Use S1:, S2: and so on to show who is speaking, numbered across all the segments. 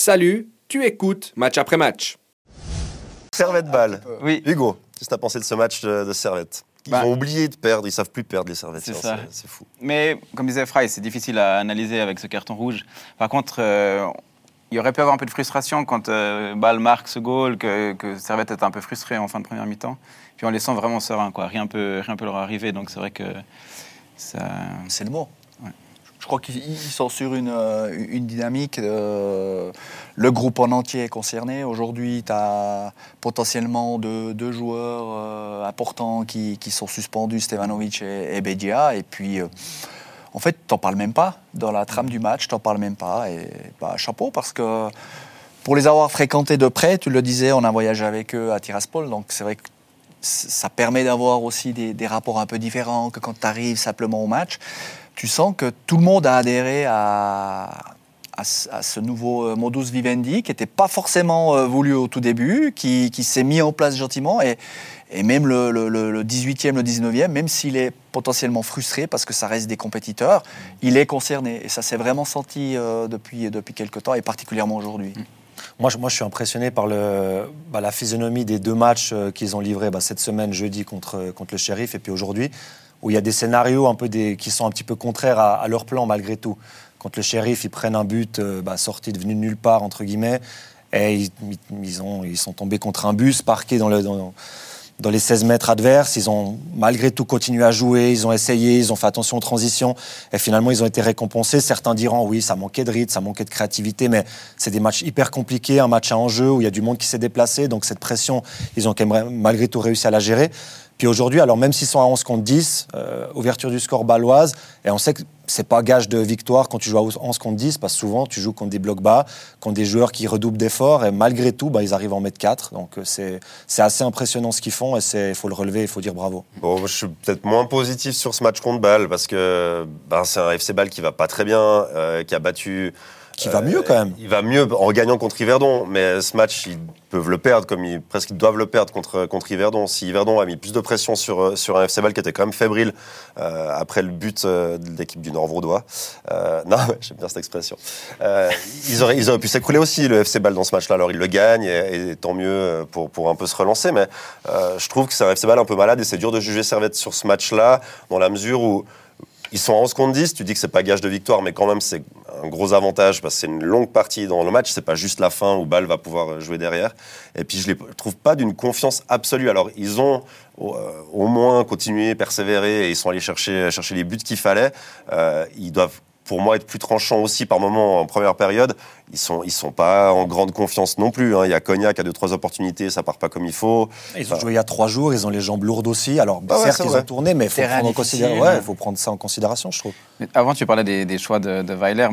S1: Salut, tu écoutes match après match.
S2: Servette balle.
S3: Oui.
S2: Hugo, qu'est-ce que tu as pensé de ce match de, de Servette Ils
S3: Bah.
S2: ont oublié de perdre, ils savent plus perdre les Servettes.
S3: C'est ça.
S2: C'est fou.
S3: Mais comme disait Fry, c'est difficile à analyser avec ce carton rouge. Par contre, euh, il aurait pu avoir un peu de frustration quand euh, Ball marque ce goal, que, que Servette est un peu frustré en fin de première mi-temps. Puis on les sent vraiment sereins, quoi. Rien peut, rien peut leur arriver. Donc c'est vrai que ça.
S4: C'est le mot. Je crois qu'ils ils sont sur une, euh, dynamique. euh, le groupe en entier est concerné. Aujourd'hui, tu as potentiellement deux, joueurs euh, importants qui, sont suspendus, Stevanovic et, et Bedia. Et puis, en fait, tu n'en parles même pas. Dans la trame du match, tu n'en parles même pas. Et bah, chapeau, parce que pour les avoir fréquentés de près, tu le disais, on a voyagé avec eux à Tiraspol. Donc, c'est vrai que ça permet d'avoir aussi des, des rapports un peu différents que quand tu arrives simplement au match. Tu sens que tout le monde a adhéré à, ce- nouveau euh, modus vivendi qui n'était pas forcément euh, voulu au tout début, qui, s'est mis en place gentiment. Et, même le, le- le- le 18e, le 19e, même s'il est potentiellement frustré parce que ça reste des compétiteurs, il est concerné. Et ça s'est vraiment senti euh, depuis, depuis quelques temps et particulièrement aujourd'hui.
S5: Moi, je, moi, je suis impressionné par bah, la physionomie des deux matchs qu'ils ont livrés bah, cette semaine, jeudi, contre, contre le shérif, et puis aujourd'hui, où il y a des scénarios un peu qui sont un petit peu contraires à, leur plan, malgré tout. Contre le shérif, ils prennent un but euh, bah, sorti de nulle part, entre guillemets, et ils, ils- ils ont, ils sont tombés contre un bus parqué. Dans, dans les 16 mètres adverses, ils ont malgré tout continué à jouer, ils ont essayé, ils ont fait attention aux transitions, et finalement ils ont été récompensés. Certains diront oui, ça manquait de rythme, ça manquait de créativité, mais c'est des matchs hyper compliqués, un match à enjeu où il y a du monde qui s'est déplacé, donc cette pression, ils ont quand même malgré tout réussi à la gérer. Puis aujourd'hui, alors même s'ils sont à 11 contre 10, euh, ouverture du score baloise, et on sait que c'est pas gage de victoire quand tu joues à 11 contre 10, parce que souvent tu joues contre des blocs bas, contre des joueurs qui redoublent d'efforts, et malgré tout, bah, ils arrivent en mettre 4. Donc euh, c'est assez impressionnant ce qu'ils font, et il faut le relever, il faut dire bravo.
S2: Bon, je suis peut-être moins positif sur ce match contre Bâle parce que ben, c'est un FC Bâle qui va pas très bien, euh, qui a battu.
S5: Qui va mieux quand même.
S2: Il va mieux en gagnant contre Yverdon, mais ce match, ils peuvent le perdre comme ils, presque ils doivent le perdre contre, contre Yverdon. Si Yverdon a mis plus de pression sur, euh, sur un FC Bâle qui était quand même fébrile euh, après le but euh, de l'équipe du Nord-Vaudois, euh, non, j'aime bien cette expression, euh, ils, auraient, ils auraient pu s'écrouler aussi le FC Bâle dans ce match-là. Alors ils le gagnent et, tant mieux pour, pour un peu se relancer, mais euh, je trouve que c'est un FC Bâle un peu malade et c'est dur de juger Servette sur ce match-là dans la mesure où ils sont en 11 contre 10, tu dis que c'est pas gage de victoire, mais quand même c'est un gros avantage parce que c'est une longue partie dans le match, c'est pas juste la fin où Bâle va pouvoir jouer derrière. Et puis je les trouve pas d'une confiance absolue. Alors ils ont euh, au moins continué, persévéré et ils sont allés chercher, chercher les buts qu'il fallait. Euh, ils doivent pour moi être plus tranchants aussi par moment en première période. Ils sont ils sont pas en grande confiance non plus. hein. Il y a Cognac qui a deux trois opportunités, ça part pas comme il faut.
S5: Ils ont joué il y a trois jours, ils ont les jambes lourdes aussi. Alors,
S2: Ah
S5: certes, ils
S2: vrai.
S5: ont tourné, mais il faut, prendre en considération- ouais,
S4: ouais.
S5: faut prendre ça en considération, je trouve.
S3: Mais Avant, tu parlais des, des choix de, de Weiler.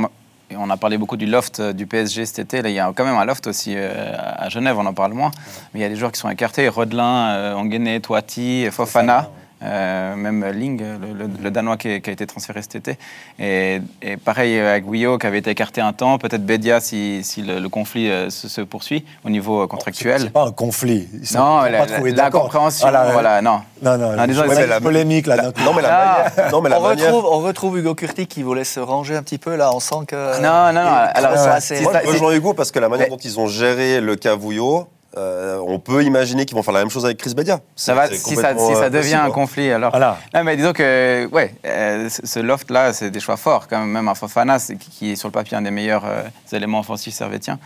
S3: Et On a parlé beaucoup du loft euh, du PSG cet été. Là, il y a quand même un loft aussi euh, à Genève, on en parle moins. Mais il y a des joueurs qui sont écartés. Rodelin, euh, Anguené, Toiti, Fofana. Euh, même Ling, le, le- le Danois qui, est- qui a été transféré cet été. Et, et pareil avec Guyot qui avait été écarté un temps. Peut-être Bedia si, si le, le conflit euh, se, se poursuit au niveau euh, contractuel.
S5: C'est pas un conflit. Ils sont
S3: Non, la,
S5: pas
S3: la- compréhension,
S5: Voilà,
S3: voilà, non.
S5: Non, non,
S3: Non, disons,
S5: ouais,
S2: la-
S5: polémique là.
S2: Non mais la
S3: Ah.
S2: manière, non mais la
S4: on,
S2: manière.
S4: retrouve, on retrouve Hugo Curti qui voulait se ranger un petit peu là. On sent que.
S3: Non, non, alors,
S2: Moi, je rejoins Hugo parce que la manière
S3: Mais-
S2: dont ils ont géré le cas Vouillot, euh, on peut imaginer qu'ils vont faire la même chose avec Chris Bedia.
S3: Ça va, si ça,
S2: complètement,
S3: si ça
S2: euh,
S3: devient
S2: possible,
S3: un
S2: hein.
S3: conflit, alors.
S5: Voilà.
S3: Non, mais disons que, ouais, euh, ce loft-là, c'est des choix forts. Quand même, même un Fofana, c'est- qui, qui est sur le papier un des meilleurs euh, éléments offensifs servétiens.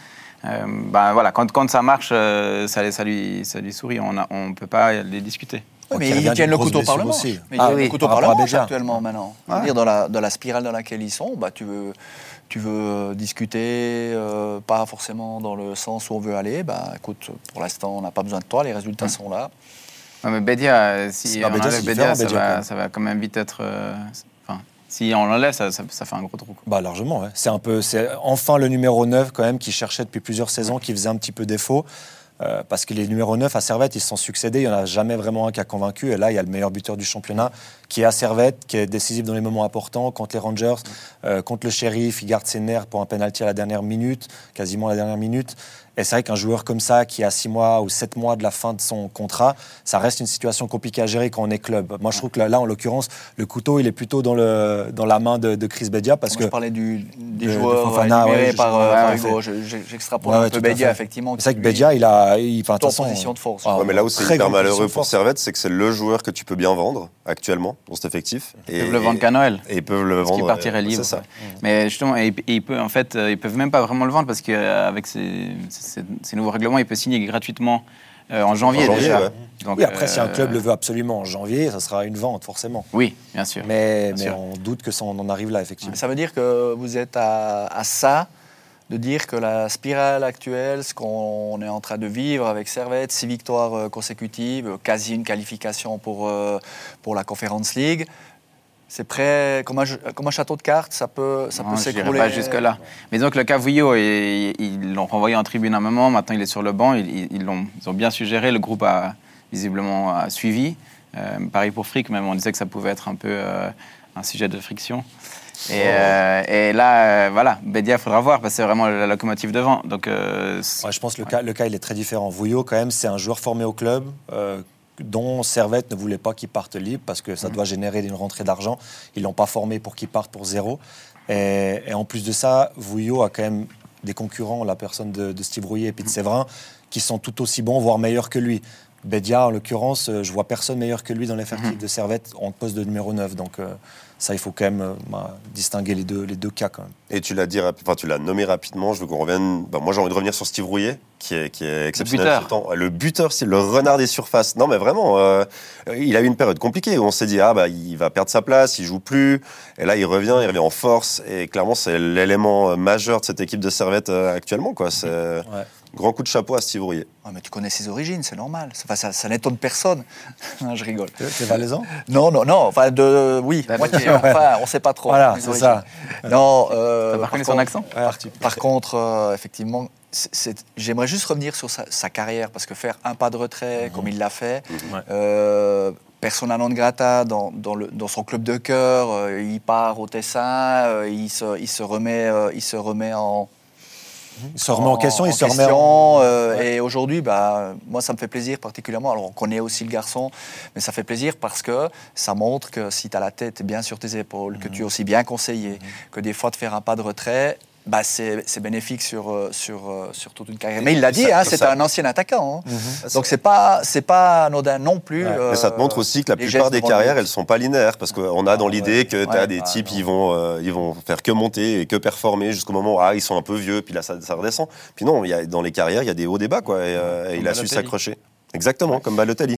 S3: Euh, ben voilà, quand, quand ça marche, euh, ça, ça, lui, ça lui sourit. On ne peut pas les discuter.
S4: Ouais, mais ils tiennent le couteau Parlement.
S5: aussi.
S4: Mais ils
S5: Ah
S4: tiennent
S5: oui,
S4: le couteau au
S5: par
S4: Parlement
S5: Béja.
S4: actuellement maintenant. Veux dire, dans la, dans la spirale dans laquelle ils sont, bah, tu veux, tu veux discuter, euh, pas forcément dans le sens où on veut aller. Bah, écoute, pour l'instant, on n'a pas besoin de toi, les résultats sont là.
S3: Ouais, mais Bédia, euh, si on
S5: ah, Bédia,
S3: enlève Bédia, ça,
S5: Bédia,
S3: va, ça va quand même vite être. euh, Enfin, si on l'enlève, ça, ça, ça fait un gros trou. quoi.
S5: Bah largement, ouais. C'est un peu, c'est enfin le numéro 9 quand même qui cherchait depuis plusieurs saisons, qui faisait un petit peu défaut. Euh, parce que les numéros 9 à Servette, ils se sont succédés. Il n'y en a jamais vraiment un qui a convaincu. Et là, il y a le meilleur buteur du championnat qui est à Servette, qui est décisif dans les moments importants. Contre les Rangers, euh, contre le shérif, il garde ses nerfs pour un penalty à la dernière minute, quasiment à la dernière minute. Et c'est vrai qu'un joueur comme ça, qui a 6 mois ou 7 mois de la fin de son contrat, ça reste une situation compliquée à gérer quand on est club. Moi, je trouve que là, en l'occurrence, le couteau, il est plutôt dans, le, dans la main de, de Chris Bedia. Parce
S4: Moi,
S5: que
S4: je parlais du, des
S5: de- de
S4: joueurs
S5: Fofana, ouais, je-
S4: par, euh,
S5: ouais,
S4: J'extrapole
S5: Ouais,
S4: un peu
S5: fait.
S4: effectivement.
S5: c'est vrai que
S4: qui,
S5: Bedia, il a. Il,
S4: en position de force.
S5: ah,
S2: Ouais, mais là où c'est
S5: très
S2: hyper malheureux pour. Servette, c'est que c'est le joueur que tu peux bien vendre actuellement dans cet effectif.
S3: Ils peuvent le vendre qu'à Noël.
S2: Et ils peuvent le
S3: Parce qu'il
S2: vendre.
S3: partirait
S2: euh,
S3: libre.
S2: C'est ça.
S3: Mais justement, en fait, euh, ils peuvent même pas vraiment le vendre parce qu'avec ces, ces- nouveaux règlements, il peut signer gratuitement euh, en janvier,
S2: En janvier,
S3: déjà.
S2: ouais.
S3: Donc,
S5: Oui, après, si un
S3: euh,
S5: club le veut absolument en janvier, ça sera une vente, forcément.
S3: Oui, bien sûr.
S5: Mais,
S3: Bien
S5: mais
S3: sûr.
S5: on doute que ça, on en arrive là, effectivement.
S4: Ça veut dire que vous êtes à, à ça de dire que la spirale actuelle, ce qu'on est en train de vivre avec Servette, six victoires euh, consécutives, quasi une qualification pour, pour la Conference League, c'est prêt comme un, jeu- comme un château de cartes, ça peut, ça
S3: Non,
S4: peut s'écrouler.
S3: pas jusque-là. Mais donc le et- ils l'ont renvoyé en tribune un moment, maintenant il est sur le banc, ils, ils- ils l'ont, ils ont bien suggéré, le groupe a visiblement a suivi. Euh, pareil pour Frick, même on disait que ça pouvait être un peu euh, un sujet de friction. Et, euh, et là, euh, voilà, Bédia, il faudra voir, parce que c'est vraiment la locomotive devant. Donc, euh,
S5: Ouais, je pense que le cas, le cas, il est très différent. Vouillot, quand même, c'est un joueur formé au club euh, dont Servette ne voulait pas qu'il parte libre parce que ça doit générer une rentrée d'argent. Ils l'ont pas formé pour qu'il parte pour zéro. Et, et en plus de ça, Vouillot a quand même des concurrents, la personne de, de Steve Rouillet et puis de Séverin, qui sont tout aussi bons, voire meilleurs que lui. Bedia, en l'occurrence, euh, je vois personne meilleur que lui dans l'effectif de Servette en poste de numéro 9. Donc euh, ça, il faut quand même euh, bah, distinguer les deux, les deux cas quand même.
S2: Et tu l'as dit, enfin tu l'as nommé rapidement. Je veux qu'on revienne. bah, moi, j'ai envie de revenir sur Steve Rouillet, qui est, qui est exceptionnel.
S3: buteur.
S2: tout le temps. Le buteur, c'est le renard des surfaces. Non, mais vraiment, euh, il a eu une période compliquée où on s'est dit ah bah il va perdre sa place, il joue plus. Et là, il revient, il revient en force. Et clairement, c'est l'élément majeur de cette équipe de Servette euh, actuellement. Quoi. C'est
S5: Ouais.
S2: Grand coup de chapeau à Steve Rouillet.
S4: Ah, mais tu connais ses origines, c'est normal. Enfin, ça, ça n'étonne personne. Non, je rigole.
S5: T'es valaisan?
S4: Non, non, non. Enfin, de, oui,
S3: La
S4: moitié.
S3: nature.
S4: Enfin, on ne sait pas trop.
S5: Voilà, c'est ça.
S4: Non. euh, par
S3: son
S4: contre-
S3: accent?
S4: Par, par contre, euh, effectivement, j'aimerais juste revenir sur sa, sa carrière, parce que faire un pas de retrait, comme il l'a fait,
S5: Ouais.
S4: euh, persona non grata dans, dans, le- dans son club de cœur, euh, il part au Tessin, euh, il, se, il, se remet, euh, il se remet en,
S5: se remet en, question, il se remet en...
S4: question, euh,
S5: Ouais.
S4: Et aujourd'hui, bah, moi, ça me fait plaisir particulièrement. Alors, on connaît aussi le garçon, mais ça fait plaisir parce que ça montre que si tu as la tête bien sur tes épaules, que
S5: Mhm.
S4: tu es aussi bien conseillé, que des fois, de faire un pas de retrait, bah, c'est bénéfique sur, euh, sur, euh, sur toute une carrière. Mais il l'a dit, hein, c'est un ancien attaquant. hein.
S5: Mhm.
S4: Donc, c'est pas, c'est pas anodin non plus.
S5: Ouais.
S4: euh,
S2: Mais ça te montre aussi que la plupart des carrières, elles sont pas linéaires, parce qu'on a dans
S5: Ah,
S2: l'idée
S5: ouais.
S2: que tu as
S4: Ouais,
S2: des
S4: bah,
S2: types,
S4: non.
S2: ils vont, euh, ils vont faire que monter et que performer jusqu'au moment où ah, ils sont un peu vieux, puis là ça, ça redescend. Puis non, y a, dans les carrières, il y a des hauts, des bas, quoi, et, euh, et il a su s'accrocher. Exactement, comme Balotelli.